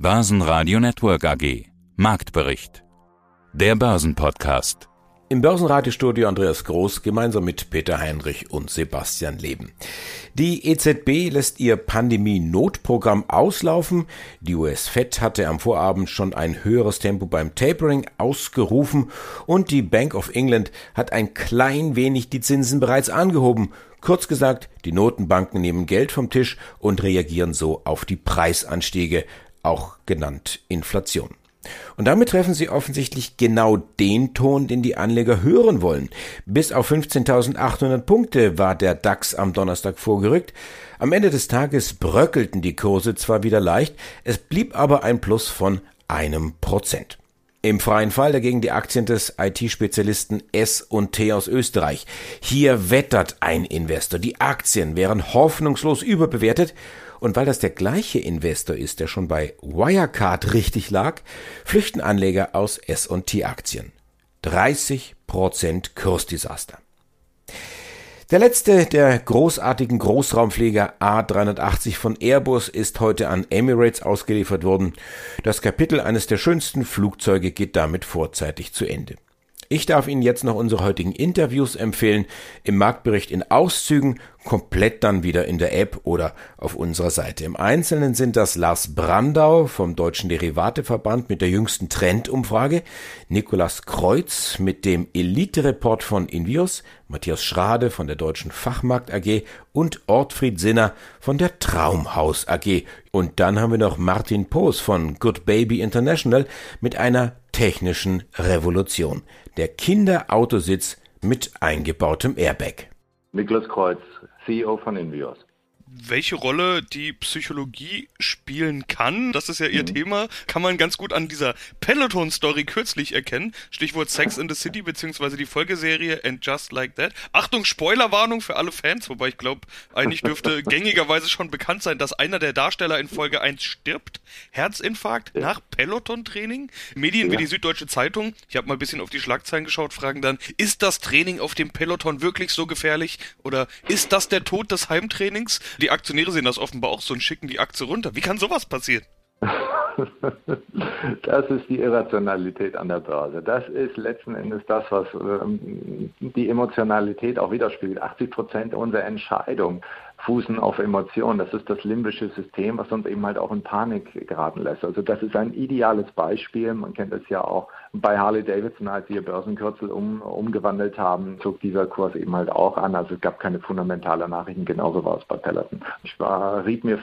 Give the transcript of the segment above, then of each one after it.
Börsenradio Network AG. Marktbericht. Der Börsenpodcast. Im Börsenradiostudio Andreas Groß gemeinsam mit Peter Heinrich und Sebastian Leben. Die EZB lässt ihr Pandemie-Notprogramm auslaufen. Die US-Fed hatte am Vorabend schon ein höheres Tempo beim Tapering ausgerufen und die Bank of England hat ein klein wenig die Zinsen bereits angehoben. Kurz gesagt, die Notenbanken nehmen Geld vom Tisch und reagieren so auf die Preisanstiege, auch genannt Inflation. Und damit treffen sie offensichtlich genau den Ton, den die Anleger hören wollen. Bis auf 15.800 Punkte war der DAX am Donnerstag vorgerückt. Am Ende des Tages bröckelten die Kurse zwar wieder leicht, es blieb aber ein Plus von einem Prozent. Im freien Fall dagegen die Aktien des IT-Spezialisten S&T aus Österreich. Hier wettert ein Investor, die Aktien wären hoffnungslos überbewertet und weil das der gleiche Investor ist, der schon bei Wirecard richtig lag, flüchten Anleger aus S&T-Aktien. 30% Kursdesaster. Der letzte der großartigen Großraumflieger A380 von Airbus ist heute an Emirates ausgeliefert worden. Das Kapitel eines der schönsten Flugzeuge geht damit vorzeitig zu Ende. Ich darf Ihnen jetzt noch unsere heutigen Interviews empfehlen, im Marktbericht in Auszügen, komplett dann wieder in der App oder auf unserer Seite. Im Einzelnen sind das Lars Brandau vom Deutschen Derivateverband mit der jüngsten Trendumfrage, Nikolas Kreuz mit dem Elite-Report von Invios, Matthias Schrade von der Deutschen Fachmarkt AG und Ortfried Sinner von der Traumhaus AG. Und dann haben wir noch Martin Poos von Good Baby International mit einer technischen Revolution. Der Kinderautositz mit eingebautem Airbag. Niklas Kreuz, CEO von Invios welche Rolle die Psychologie spielen kann, das ist ja ihr mhm. Thema, kann man ganz gut an dieser Peloton-Story kürzlich erkennen. Stichwort Sex in the City beziehungsweise die Folgeserie And Just Like That. Achtung, Spoilerwarnung für alle Fans, wobei ich glaube, eigentlich dürfte gängigerweise schon bekannt sein, dass einer der Darsteller in Folge 1 stirbt. Herzinfarkt ja. nach Peloton-Training. Medien ja. wie die Süddeutsche Zeitung, ich habe mal ein bisschen auf die Schlagzeilen geschaut, fragen dann, ist das Training auf dem Peloton wirklich so gefährlich? Oder ist das der Tod des Heimtrainings? Die Aktionäre sehen das offenbar auch so und schicken die Aktie runter. Wie kann sowas passieren? Das ist die Irrationalität an der Börse. Das ist letzten Endes das, was ähm, die Emotionalität auch widerspiegelt. 80 Prozent unserer Entscheidungen fußen auf Emotionen. Das ist das limbische System, was uns eben halt auch in Panik geraten lässt. Also das ist ein ideales Beispiel. Man kennt es ja auch bei Harley Davidson, als sie ihr Börsenkürzel um, umgewandelt haben, zog dieser Kurs eben halt auch an. Also es gab keine fundamentale Nachrichten. Genauso war es bei Peloton. Ich war, rieb mir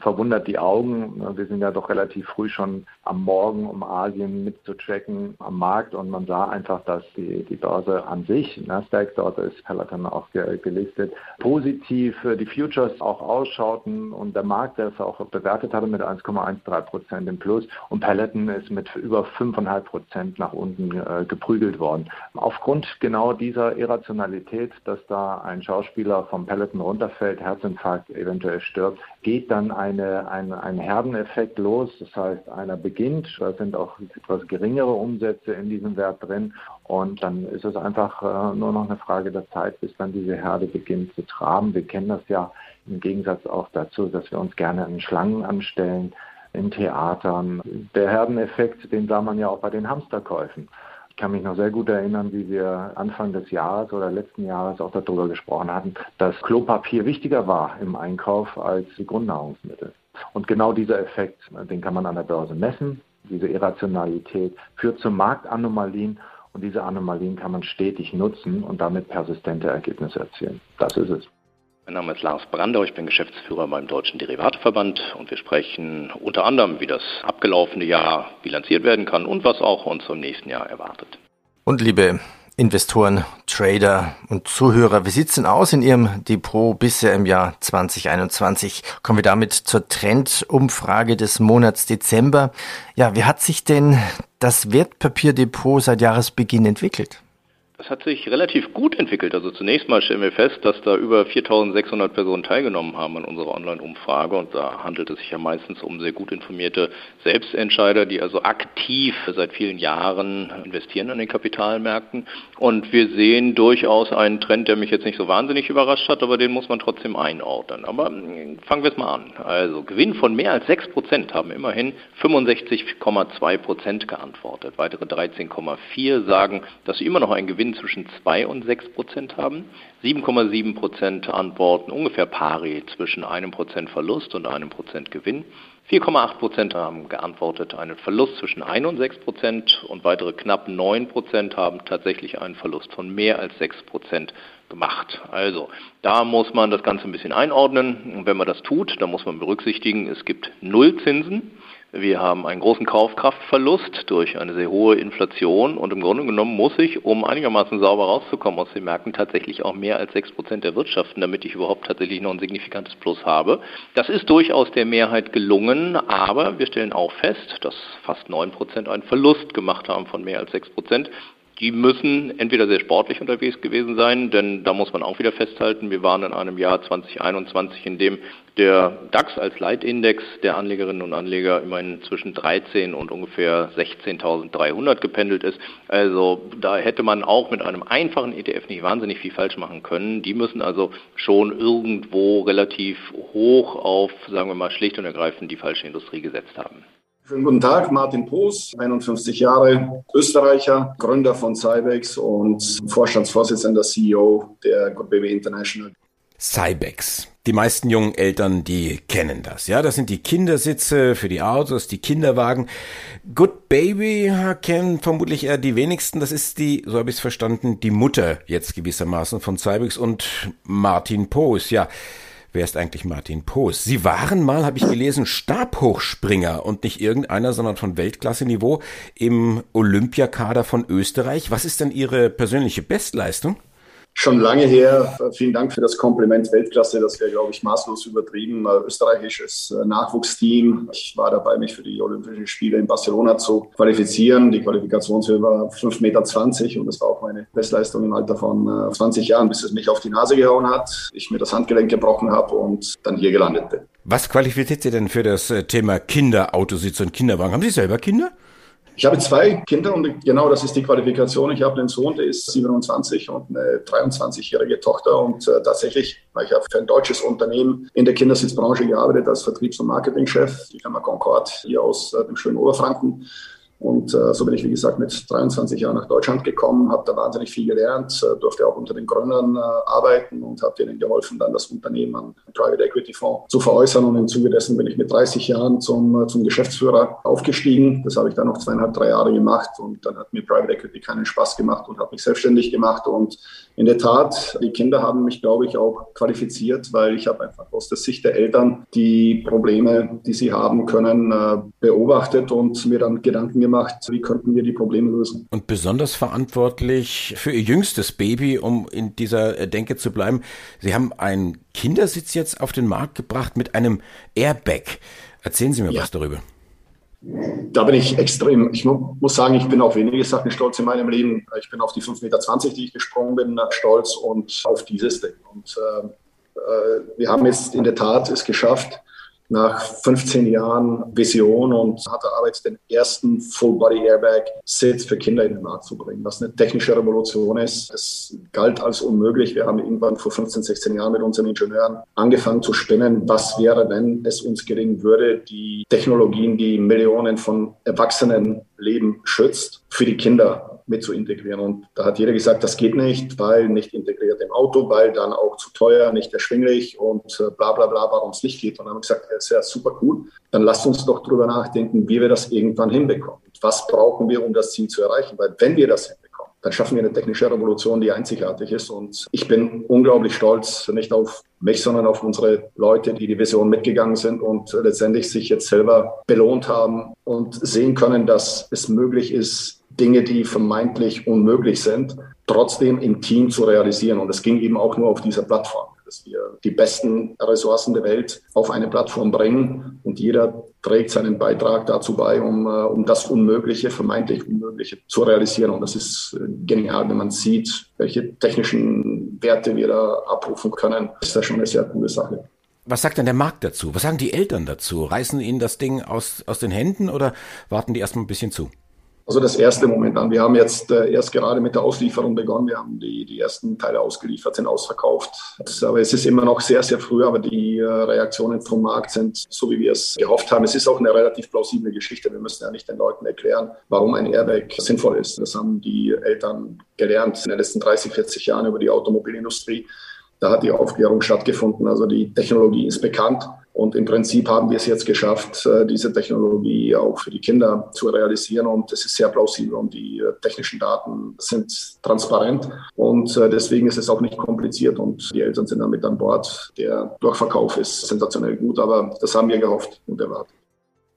verwundert die Augen. Wir sind ja doch relativ früh schon am Morgen, um Asien mitzutracken am Markt und man sah einfach, dass die, die Börse an sich, Nasdaq, dort ist Peloton auch gelistet, positiv die Futures auch ausschauten und der Markt, der es auch bewertet hatte mit 1,13 Prozent im Plus und Peloton ist mit über 5,5 Prozent nach unten äh, geprügelt worden. Aufgrund genau dieser Irrationalität, dass da ein Schauspieler vom Peloton runterfällt, Herzinfarkt eventuell stirbt, geht dann eine, ein, ein Herdeneffekt los. Das heißt, einer beginnt, da sind auch etwas geringere Umsätze in diesem Wert drin und dann ist es einfach äh, nur noch eine Frage der Zeit, bis dann diese Herde beginnt zu traben. Wir kennen das ja im Gegensatz auch dazu, dass wir uns gerne in Schlangen anstellen, in Theatern. Der Herdeneffekt, den sah man ja auch bei den Hamsterkäufen. Ich kann mich noch sehr gut erinnern, wie wir Anfang des Jahres oder letzten Jahres auch darüber gesprochen hatten, dass Klopapier wichtiger war im Einkauf als die Grundnahrungsmittel. Und genau dieser Effekt, den kann man an der Börse messen. Diese Irrationalität führt zu Marktanomalien und diese Anomalien kann man stetig nutzen und damit persistente Ergebnisse erzielen. Das ist es. Mein Name ist Lars Brandau, ich bin Geschäftsführer beim Deutschen Derivateverband und wir sprechen unter anderem, wie das abgelaufene Jahr bilanziert werden kann und was auch uns im nächsten Jahr erwartet. Und liebe Investoren, Trader und Zuhörer, wie sieht's denn aus in Ihrem Depot bisher im Jahr 2021? Kommen wir damit zur Trendumfrage des Monats Dezember. Ja, wie hat sich denn das Wertpapierdepot seit Jahresbeginn entwickelt? Das hat sich relativ gut entwickelt. Also zunächst mal stellen wir fest, dass da über 4600 Personen teilgenommen haben an unserer Online-Umfrage und da handelt es sich ja meistens um sehr gut informierte Selbstentscheider, die also aktiv seit vielen Jahren investieren an den Kapitalmärkten. Und wir sehen durchaus einen Trend, der mich jetzt nicht so wahnsinnig überrascht hat, aber den muss man trotzdem einordnen. Aber fangen wir es mal an. Also Gewinn von mehr als 6 Prozent haben immerhin 65,2 Prozent geantwortet. Weitere 13,4 sagen, dass sie immer noch einen Gewinn Gewinn zwischen 2 und 6 Prozent haben. 7,7 Prozent antworten ungefähr pari zwischen einem Prozent Verlust und einem Prozent Gewinn. 4,8 Prozent haben geantwortet einen Verlust zwischen 1 und 6 Prozent und weitere knapp 9 Prozent haben tatsächlich einen Verlust von mehr als 6 Prozent gemacht. Also da muss man das Ganze ein bisschen einordnen. Und wenn man das tut, dann muss man berücksichtigen, es gibt Nullzinsen. Wir haben einen großen Kaufkraftverlust durch eine sehr hohe Inflation und im Grunde genommen muss ich, um einigermaßen sauber rauszukommen aus den Märkten, tatsächlich auch mehr als 6 Prozent erwirtschaften, damit ich überhaupt tatsächlich noch ein signifikantes Plus habe. Das ist durchaus der Mehrheit gelungen, aber wir stellen auch fest, dass fast 9 Prozent einen Verlust gemacht haben von mehr als 6 Prozent. Die müssen entweder sehr sportlich unterwegs gewesen sein, denn da muss man auch wieder festhalten, wir waren in einem Jahr 2021, in dem der DAX als Leitindex der Anlegerinnen und Anleger immerhin zwischen 13 und ungefähr 16.300 gependelt ist. Also da hätte man auch mit einem einfachen ETF nicht wahnsinnig viel falsch machen können. Die müssen also schon irgendwo relativ hoch auf, sagen wir mal, schlicht und ergreifend die falsche Industrie gesetzt haben. Schönen guten Tag, Martin Poos, 51 Jahre, Österreicher, Gründer von Cybex und Vorstandsvorsitzender CEO der BW International. Cybex. Die meisten jungen Eltern, die kennen das. Ja, das sind die Kindersitze für die Autos, die Kinderwagen. Good Baby kennen vermutlich eher die wenigsten. Das ist die, so habe ich es verstanden, die Mutter jetzt gewissermaßen von Cybex und Martin Poos. Ja, Wer ist eigentlich Martin Poos? Sie waren mal, habe ich gelesen, Stabhochspringer und nicht irgendeiner, sondern von Weltklasse-Niveau im Olympiakader von Österreich. Was ist denn Ihre persönliche Bestleistung? Schon lange her. Vielen Dank für das Kompliment Weltklasse. Das wäre, glaube ich, maßlos übertrieben. Österreichisches äh, Nachwuchsteam. Ich war dabei, mich für die Olympischen Spiele in Barcelona zu qualifizieren. Die Qualifikationshöhe war 5,20 Meter und das war auch meine Bestleistung im Alter von 20 äh, Jahren, bis es mich auf die Nase gehauen hat, ich mir das Handgelenk gebrochen habe und dann hier gelandet bin. Was qualifiziert Sie denn für das äh, Thema Kinderautositz und Kinderwagen? Haben Sie selber Kinder? Ich habe zwei Kinder und genau das ist die Qualifikation. Ich habe einen Sohn, der ist 27 und eine 23-jährige Tochter und äh, tatsächlich, ich habe für ein deutsches Unternehmen in der Kindersitzbranche gearbeitet als Vertriebs- und Marketingchef, die Firma Concord hier aus äh, dem schönen Oberfranken. Und äh, so bin ich, wie gesagt, mit 23 Jahren nach Deutschland gekommen, habe da wahnsinnig viel gelernt, äh, durfte auch unter den Gründern äh, arbeiten und habe denen geholfen, dann das Unternehmen an Private Equity Fonds zu veräußern. Und im Zuge dessen bin ich mit 30 Jahren zum, äh, zum Geschäftsführer aufgestiegen. Das habe ich dann noch zweieinhalb, drei Jahre gemacht und dann hat mir Private Equity keinen Spaß gemacht und habe mich selbstständig gemacht. Und in der Tat, die Kinder haben mich, glaube ich, auch qualifiziert, weil ich habe einfach aus der Sicht der Eltern die Probleme, die sie haben können, äh, beobachtet und mir dann Gedanken gemacht, gemacht, wie könnten wir die Probleme lösen. Und besonders verantwortlich für Ihr jüngstes Baby, um in dieser Denke zu bleiben. Sie haben einen Kindersitz jetzt auf den Markt gebracht mit einem Airbag. Erzählen Sie mir ja. was darüber. Da bin ich extrem, ich muss sagen, ich bin auf wenige Sachen stolz in meinem Leben. Ich bin auf die 5,20 Meter, die ich gesprungen bin, stolz und auf dieses Ding. Und äh, äh wir haben jetzt in der Tat es geschafft, nach 15 Jahren Vision und hatte Arbeit den ersten Full-Body-Airbag-Sitz für Kinder in den Markt zu bringen, was eine technische Revolution ist. Es galt als unmöglich. Wir haben irgendwann vor 15, 16 Jahren mit unseren Ingenieuren angefangen zu spinnen, was wäre, wenn es uns gelingen würde, die Technologien, die Millionen von Erwachsenen Leben schützt, für die Kinder mit zu integrieren. Und da hat jeder gesagt, das geht nicht, weil nicht integriert im Auto, weil dann auch zu teuer, nicht erschwinglich und äh, bla bla bla, warum es nicht geht. Und dann haben wir gesagt, das ist ja super cool. Dann lasst uns doch drüber nachdenken, wie wir das irgendwann hinbekommen. Was brauchen wir, um das Ziel zu erreichen? Weil wenn wir das hinbekommen, dann schaffen wir eine technische Revolution, die einzigartig ist. Und ich bin unglaublich stolz, nicht auf mich, sondern auf unsere Leute, die die Vision mitgegangen sind und letztendlich sich jetzt selber belohnt haben und sehen können, dass es möglich ist, Dinge, die vermeintlich unmöglich sind, trotzdem im Team zu realisieren. Und es ging eben auch nur auf dieser Plattform. Dass wir die besten Ressourcen der Welt auf eine Plattform bringen und jeder trägt seinen Beitrag dazu bei, um, äh, um das Unmögliche, vermeintlich Unmögliche zu realisieren. Und das ist äh, genial, wenn man sieht, welche technischen Werte wir da abrufen können. Das ist ja schon eine sehr coole Sache. Was sagt denn der Markt dazu? Was sagen die Eltern dazu? Reißen ihnen das Ding aus, aus den Händen oder warten die erstmal ein bisschen zu? Also das erste Moment an. Wir haben jetzt äh, erst gerade mit der Auslieferung begonnen. Wir haben die, die ersten Teile ausgeliefert, sind ausverkauft. Das, aber es ist immer noch sehr, sehr früh, aber die äh, Reaktionen vom Markt sind so, wie wir es gehofft haben. Es ist auch eine relativ plausible Geschichte. Wir müssen ja nicht den Leuten erklären, warum ein Airbag sinnvoll ist. Das haben die Eltern gelernt in den letzten 30, 40 Jahren über die Automobilindustrie. Da hat die Aufklärung stattgefunden. Also die Technologie ist bekannt. Und im Prinzip haben wir es jetzt geschafft, äh, diese Technologie auch für die Kinder zu realisieren. Und es ist sehr plausibel und die äh, technischen Daten sind transparent. Und äh, deswegen ist es auch nicht kompliziert und die Eltern sind damit an Bord. Der Durchverkauf ist sensationell gut, aber das haben wir gehofft und erwartet.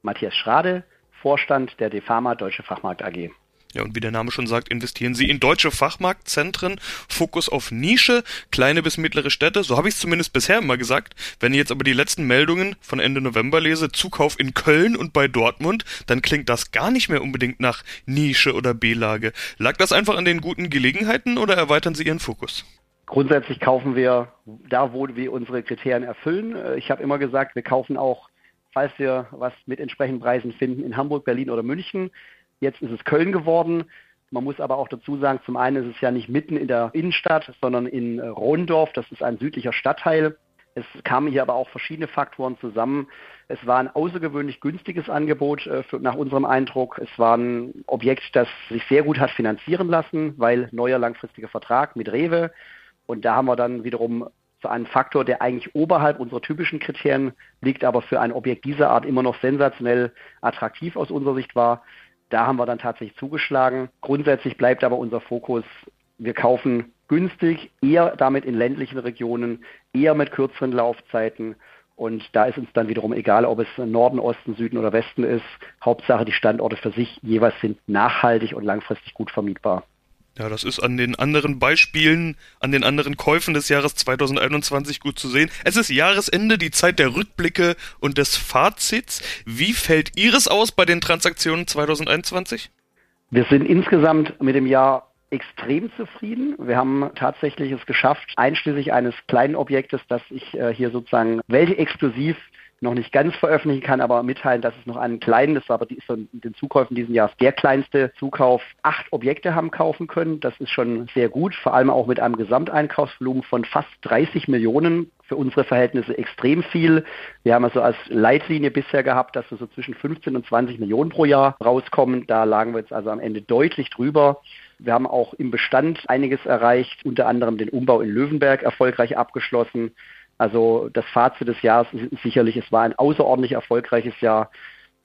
Matthias Schrade, Vorstand der DEFAMA Deutsche Fachmarkt AG. Ja, und wie der Name schon sagt, investieren Sie in deutsche Fachmarktzentren, Fokus auf Nische, kleine bis mittlere Städte, so habe ich es zumindest bisher immer gesagt. Wenn ich jetzt aber die letzten Meldungen von Ende November lese, Zukauf in Köln und bei Dortmund, dann klingt das gar nicht mehr unbedingt nach Nische oder B-Lage. Lag das einfach an den guten Gelegenheiten oder erweitern Sie Ihren Fokus? Grundsätzlich kaufen wir da, wo wir unsere Kriterien erfüllen. Ich habe immer gesagt, wir kaufen auch, falls wir was mit entsprechenden Preisen finden, in Hamburg, Berlin oder München. Jetzt ist es Köln geworden. Man muss aber auch dazu sagen, zum einen ist es ja nicht mitten in der Innenstadt, sondern in äh, Rondorf. Das ist ein südlicher Stadtteil. Es kamen hier aber auch verschiedene Faktoren zusammen. Es war ein außergewöhnlich günstiges Angebot äh, für, nach unserem Eindruck. Es war ein Objekt, das sich sehr gut hat finanzieren lassen, weil neuer langfristiger Vertrag mit Rewe. Und da haben wir dann wiederum zu einem Faktor, der eigentlich oberhalb unserer typischen Kriterien liegt, aber für ein Objekt dieser Art immer noch sensationell attraktiv aus unserer Sicht war. Da haben wir dann tatsächlich zugeschlagen. Grundsätzlich bleibt aber unser Fokus, wir kaufen günstig, eher damit in ländlichen Regionen, eher mit kürzeren Laufzeiten. Und da ist uns dann wiederum egal, ob es Norden, Osten, Süden oder Westen ist. Hauptsache, die Standorte für sich jeweils sind nachhaltig und langfristig gut vermietbar. Ja, das ist an den anderen Beispielen, an den anderen Käufen des Jahres 2021 gut zu sehen. Es ist Jahresende, die Zeit der Rückblicke und des Fazits. Wie fällt Ihres aus bei den Transaktionen 2021? Wir sind insgesamt mit dem Jahr extrem zufrieden. Wir haben tatsächlich es geschafft, einschließlich eines kleinen Objektes, das ich äh, hier sozusagen weltexklusiv noch nicht ganz veröffentlichen kann, aber mitteilen, dass es noch einen kleinen, das war aber die, von den Zukäufen diesen Jahres der kleinste Zukauf, acht Objekte haben kaufen können. Das ist schon sehr gut, vor allem auch mit einem Gesamteinkaufsvolumen von fast 30 Millionen für unsere Verhältnisse extrem viel. Wir haben also als Leitlinie bisher gehabt, dass wir so zwischen 15 und 20 Millionen pro Jahr rauskommen. Da lagen wir jetzt also am Ende deutlich drüber. Wir haben auch im Bestand einiges erreicht, unter anderem den Umbau in Löwenberg erfolgreich abgeschlossen. Also das Fazit des Jahres ist sicherlich, es war ein außerordentlich erfolgreiches Jahr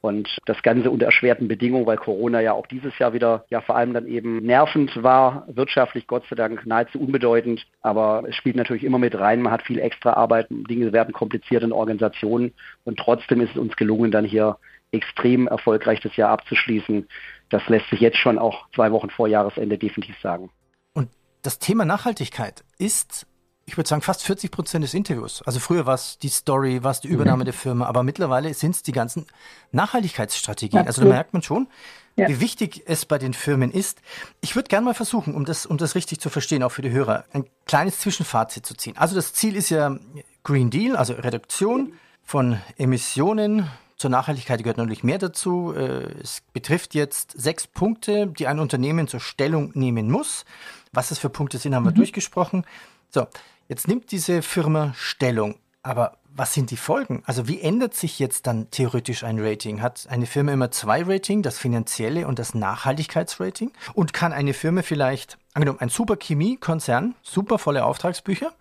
und das Ganze unter erschwerten Bedingungen, weil Corona ja auch dieses Jahr wieder ja vor allem dann eben nervend war, wirtschaftlich Gott sei Dank nahezu unbedeutend, aber es spielt natürlich immer mit rein, man hat viel extra Arbeit, Dinge werden kompliziert in Organisationen und trotzdem ist es uns gelungen, dann hier extrem erfolgreich das Jahr abzuschließen. Das lässt sich jetzt schon auch zwei Wochen vor Jahresende definitiv sagen. Und das Thema Nachhaltigkeit ist ich würde sagen, fast 40 Prozent des Interviews. Also früher war es die Story, war es die Übernahme mhm. der Firma, aber mittlerweile sind es die ganzen Nachhaltigkeitsstrategien. Also da merkt man schon, ja. wie wichtig es bei den Firmen ist. Ich würde gerne mal versuchen, um das, um das richtig zu verstehen, auch für die Hörer, ein kleines Zwischenfazit zu ziehen. Also das Ziel ist ja Green Deal, also Reduktion von Emissionen. Zur Nachhaltigkeit gehört natürlich mehr dazu. Äh, es betrifft jetzt sechs Punkte, die ein Unternehmen zur Stellung nehmen muss. Was das für Punkte sind, haben wir mhm. durchgesprochen. So, Jetzt nimmt diese Firma Stellung. Aber was sind die Folgen? Also wie ändert sich jetzt dann theoretisch ein Rating? Hat eine Firma immer zwei Rating, das finanzielle und das Nachhaltigkeitsrating? Und kann eine Firma vielleicht, angenommen, ein super Chemiekonzern, super volle Auftragsbücher,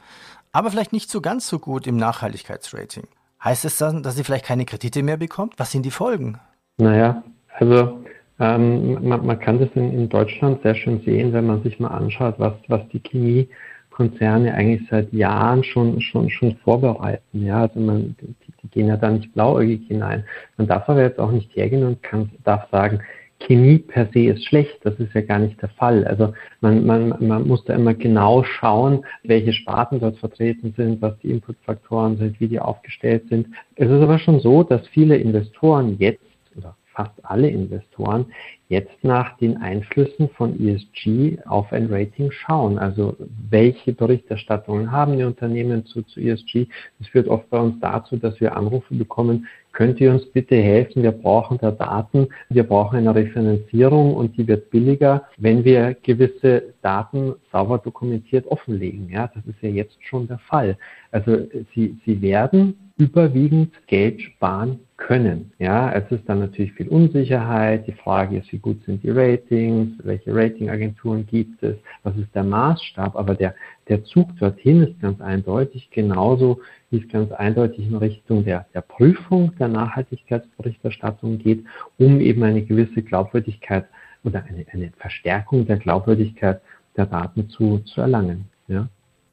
aber vielleicht nicht so ganz so gut im Nachhaltigkeitsrating? Heißt es dann, dass sie vielleicht keine Kredite mehr bekommt? Was sind die Folgen? Naja, also ähm, man, man, kann das in, in, Deutschland sehr schön sehen, wenn man sich mal anschaut, was, was die Chemie Konzerne eigentlich seit Jahren schon, schon, schon vorbereiten. Ja, also man, die, die gehen ja da nicht blauäugig hinein. Man darf aber jetzt auch nicht hergehen und kann, darf sagen, Chemie per se ist schlecht. Das ist ja gar nicht der Fall. Also man, man, man muss da immer genau schauen, welche Sparten dort vertreten sind, was die Inputfaktoren sind, wie die aufgestellt sind. Es ist aber schon so, dass viele Investoren jetzt oder fast alle Investoren jetzt nach den Einflüssen von ESG auf ein Rating schauen. Also welche Berichterstattungen haben die Unternehmen zu, zu ESG? Das führt oft bei uns dazu, dass wir Anrufe bekommen, könnt ihr uns bitte helfen? Wir brauchen da Daten, wir brauchen eine Referenzierung und die wird billiger, wenn wir gewisse Daten sauber dokumentiert offenlegen. Ja, das ist ja jetzt schon der Fall. Also sie, sie werden überwiegend Geld sparen können. Ja, es ist dann natürlich viel Unsicherheit. Die Frage ist, wie gut sind die Ratings? Welche Ratingagenturen gibt es? Was ist der Maßstab? Aber der, der Zug dorthin ist ganz eindeutig genauso, wie es ganz eindeutig in Richtung der, der Prüfung der Nachhaltigkeitsberichterstattung geht, um eben eine gewisse Glaubwürdigkeit oder eine, eine Verstärkung der Glaubwürdigkeit der Daten zu, zu erlangen. Ja.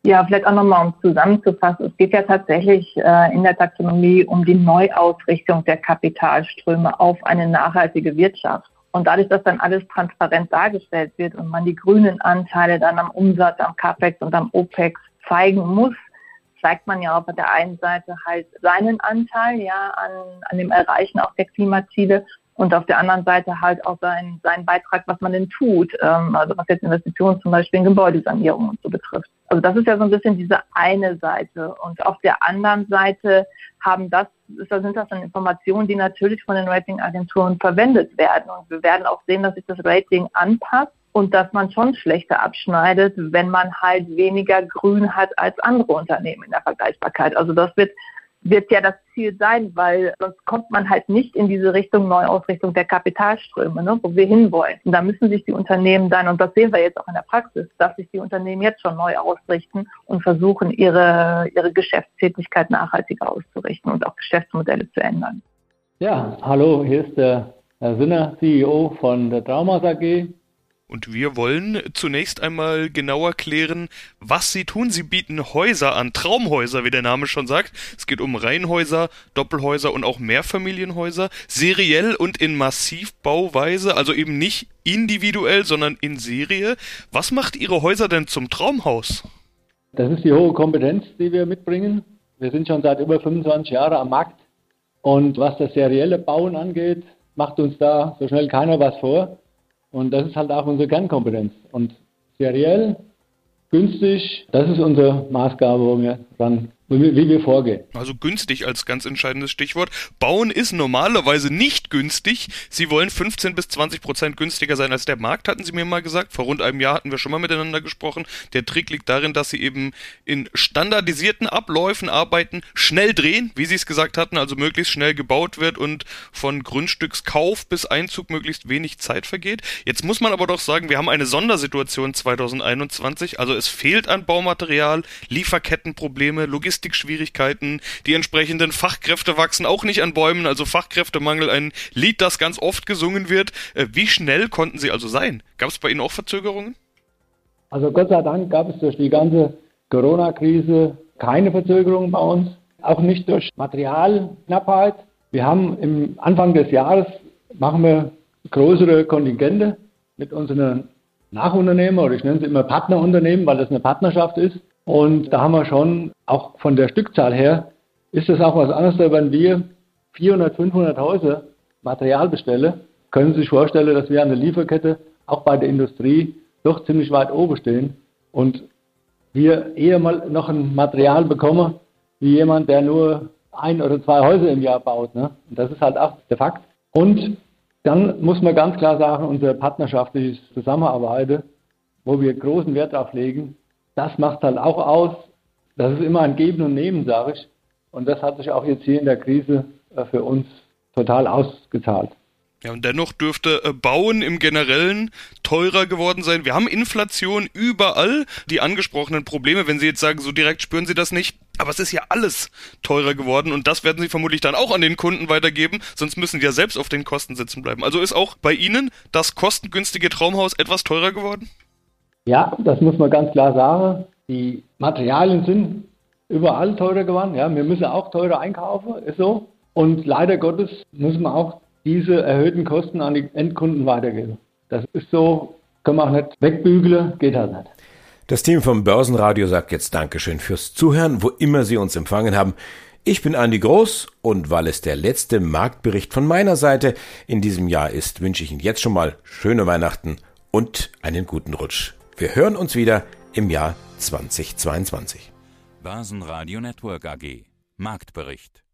Ja, vielleicht auch nochmal, um zusammenzufassen. Es geht ja tatsächlich äh, in der Taxonomie um die Neuausrichtung der Kapitalströme auf eine nachhaltige Wirtschaft. Und dadurch, dass dann alles transparent dargestellt wird und man die grünen Anteile dann am Umsatz, am CAPEX und am OPEX zeigen muss, zeigt man ja auf der einen Seite halt seinen Anteil ja an, an dem Erreichen auch der Klimaziele und auf der anderen Seite halt auch seinen, seinen Beitrag, was man denn tut, ähm, also was jetzt Investitionen zum Beispiel in Gebäudesanierung und so betrifft. Also das ist ja so ein bisschen diese eine Seite. Und auf der anderen Seite haben das, da sind das dann Informationen, die natürlich von den Ratingagenturen verwendet werden. Und wir werden auch sehen, dass sich das Rating anpasst und dass man schon schlechter abschneidet, wenn man halt weniger Grün hat als andere Unternehmen in der Vergleichbarkeit. Also das wird wird ja das Ziel sein, weil sonst kommt man halt nicht in diese Richtung Neuausrichtung der Kapitalströme, ne, wo wir hinwollen. Und da müssen sich die Unternehmen dann, und das sehen wir jetzt auch in der Praxis, dass sich die Unternehmen jetzt schon neu ausrichten und versuchen, ihre, ihre Geschäftstätigkeit nachhaltiger auszurichten und auch Geschäftsmodelle zu ändern. Ja, hallo, hier ist der Herr Sinner, CEO von der Traumas AG. Und wir wollen zunächst einmal genauer klären, was sie tun. Sie bieten Häuser an, Traumhäuser, wie der Name schon sagt. Es geht um Reihenhäuser, Doppelhäuser und auch Mehrfamilienhäuser, seriell und in Massivbauweise, also eben nicht individuell, sondern in Serie. Was macht Ihre Häuser denn zum Traumhaus? Das ist die hohe Kompetenz, die wir mitbringen. Wir sind schon seit über 25 Jahren am Markt und was das serielle Bauen angeht, macht uns da so schnell keiner was vor. Und das ist halt auch unsere Kernkompetenz. Und seriell, günstig, das ist unsere Maßgabe, wo wir dran wie, wir vorgehen. Also günstig als ganz entscheidendes Stichwort. Bauen ist normalerweise nicht günstig. Sie wollen 15 bis 20 Prozent günstiger sein als der Markt, hatten Sie mir mal gesagt. Vor rund einem Jahr hatten wir schon mal miteinander gesprochen. Der Trick liegt darin, dass Sie eben in standardisierten Abläufen arbeiten, schnell drehen, wie Sie es gesagt hatten, also möglichst schnell gebaut wird und von Grundstückskauf bis Einzug möglichst wenig Zeit vergeht. Jetzt muss man aber doch sagen, wir haben eine Sondersituation 2021. Also es fehlt an Baumaterial, Lieferkettenprobleme, Logistik Logistikschwierigkeiten, die entsprechenden Fachkräfte wachsen auch nicht an Bäumen, also Fachkräftemangel, ein Lied, das ganz oft gesungen wird. Äh, wie schnell konnten Sie also sein? Gab es bei Ihnen auch Verzögerungen? Also Gott sei Dank gab es durch die ganze Corona-Krise keine Verzögerungen bei uns, auch nicht durch Materialknappheit. Wir haben im Anfang des Jahres machen wir größere Kontingente mit unseren Nachunternehmen oder ich nenne sie immer Partnerunternehmen, weil das eine Partnerschaft ist. Und da haben wir schon, auch von der Stückzahl her, ist es auch was anderes, wenn wir 400, 500 Häuser Material bestellen, können Sie sich vorstellen, dass wir an der Lieferkette auch bei der Industrie doch ziemlich weit oben stehen und wir eher mal noch ein Material bekommen, wie jemand, der nur ein oder zwei Häuser im Jahr baut. Ne? Und das ist halt auch der Fakt. Und dann muss man ganz klar sagen, unser partnerschaftliches Zusammenarbeiten, wo wir großen Wert darauf legen, das macht halt auch aus. Das ist immer ein Geben und Nehmen, sage ich. Und das hat sich auch jetzt hier in der Krise äh, für uns total ausgezahlt. Ja, und dennoch dürfte äh, Bauen im Generellen teurer geworden sein. Wir haben Inflation überall. Die angesprochenen Probleme, wenn Sie jetzt sagen, so direkt spüren Sie das nicht. Aber es ist ja alles teurer geworden und das werden Sie vermutlich dann auch an den Kunden weitergeben, sonst müssen Sie ja selbst auf den Kosten sitzen bleiben. Also ist auch bei Ihnen das kostengünstige Traumhaus etwas teurer geworden? Ja, das muss man ganz klar sagen. Die Materialien sind überall teurer geworden. Ja, wir müssen auch teurer einkaufen, ist so. Und leider Gottes müssen wir auch diese erhöhten Kosten an die Endkunden weitergebe. Das ist so, können wir auch nicht wegbügeln, geht halt nicht. Das Team vom Börsenradio sagt jetzt Dankeschön fürs Zuhören, wo immer Sie uns empfangen haben. Ich bin Andi Groß und weil es der letzte Marktbericht von meiner Seite in diesem Jahr ist, wünsche ich Ihnen jetzt schon mal schöne Weihnachten und einen guten Rutsch. Wir hören uns wieder im Jahr 2022. Börsenradio Network AG Marktbericht.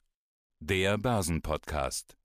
Der Börsenpodcast.